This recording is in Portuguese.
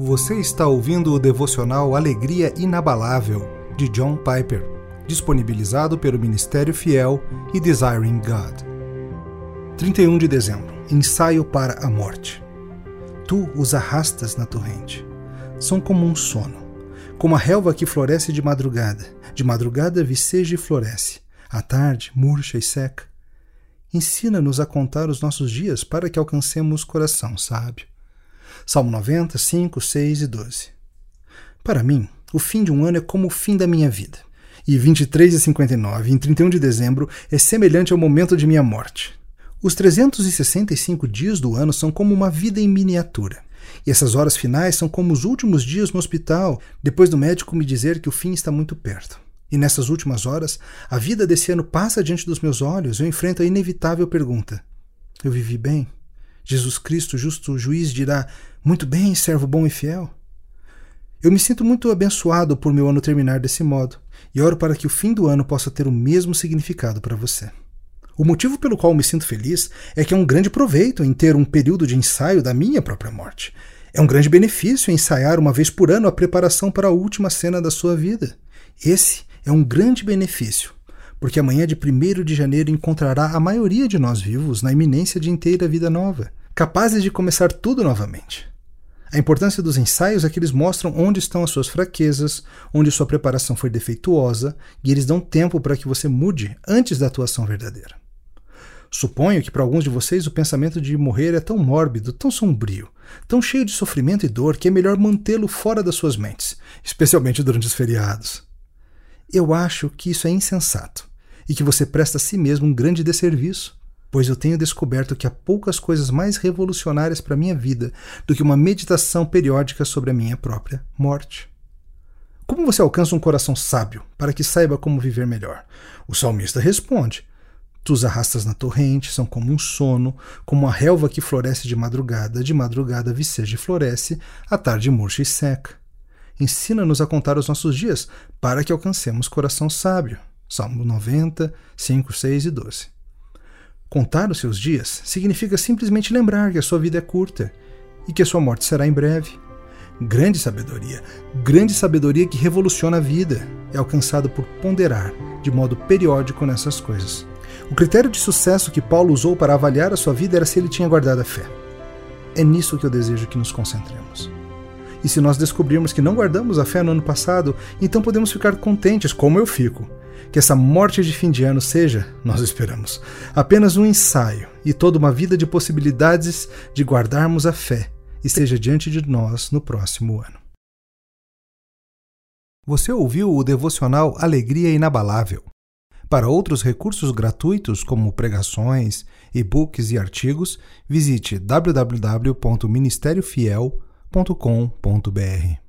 Você está ouvindo o devocional Alegria Inabalável, de John Piper, disponibilizado pelo Ministério Fiel e Desiring God. 31 de dezembro Ensaio para a morte. Tu os arrastas na torrente. São como um sono, como a relva que floresce de madrugada. De madrugada viceja e floresce. À tarde, murcha e seca. Ensina-nos a contar os nossos dias para que alcancemos coração sábio. Salmo 90, 5, 6 e 12. Para mim, o fim de um ano é como o fim da minha vida. E 23 e 59, em 31 de dezembro, é semelhante ao momento de minha morte. Os 365 dias do ano são como uma vida em miniatura. E essas horas finais são como os últimos dias no hospital, depois do médico me dizer que o fim está muito perto. E nessas últimas horas, a vida desse ano passa diante dos meus olhos, eu enfrento a inevitável pergunta: Eu vivi bem? Jesus Cristo, justo juiz, dirá: Muito bem, servo bom e fiel. Eu me sinto muito abençoado por meu ano terminar desse modo e oro para que o fim do ano possa ter o mesmo significado para você. O motivo pelo qual me sinto feliz é que é um grande proveito em ter um período de ensaio da minha própria morte. É um grande benefício ensaiar uma vez por ano a preparação para a última cena da sua vida. Esse é um grande benefício porque amanhã de 1 de janeiro encontrará a maioria de nós vivos na iminência de inteira vida nova, capazes de começar tudo novamente. A importância dos ensaios é que eles mostram onde estão as suas fraquezas, onde sua preparação foi defeituosa, e eles dão tempo para que você mude antes da atuação verdadeira. Suponho que para alguns de vocês o pensamento de morrer é tão mórbido, tão sombrio, tão cheio de sofrimento e dor que é melhor mantê-lo fora das suas mentes, especialmente durante os feriados. Eu acho que isso é insensato e que você presta a si mesmo um grande desserviço, pois eu tenho descoberto que há poucas coisas mais revolucionárias para minha vida do que uma meditação periódica sobre a minha própria morte. Como você alcança um coração sábio para que saiba como viver melhor? O salmista responde: Tu os arrastas na torrente, são como um sono, como a relva que floresce de madrugada, de madrugada viceja e floresce, à tarde murcha e seca. Ensina-nos a contar os nossos dias, para que alcancemos coração sábio. Salmo 90, 5, 6 e 12. Contar os seus dias significa simplesmente lembrar que a sua vida é curta e que a sua morte será em breve. Grande sabedoria, grande sabedoria que revoluciona a vida, é alcançado por ponderar de modo periódico nessas coisas. O critério de sucesso que Paulo usou para avaliar a sua vida era se ele tinha guardado a fé. É nisso que eu desejo que nos concentremos. E se nós descobrirmos que não guardamos a fé no ano passado, então podemos ficar contentes, como eu fico, que essa morte de fim de ano seja, nós esperamos, apenas um ensaio e toda uma vida de possibilidades de guardarmos a fé e seja diante de nós no próximo ano. Você ouviu o devocional Alegria Inabalável. Para outros recursos gratuitos, como pregações, e-books e artigos, visite www.ministériofiel.com.br.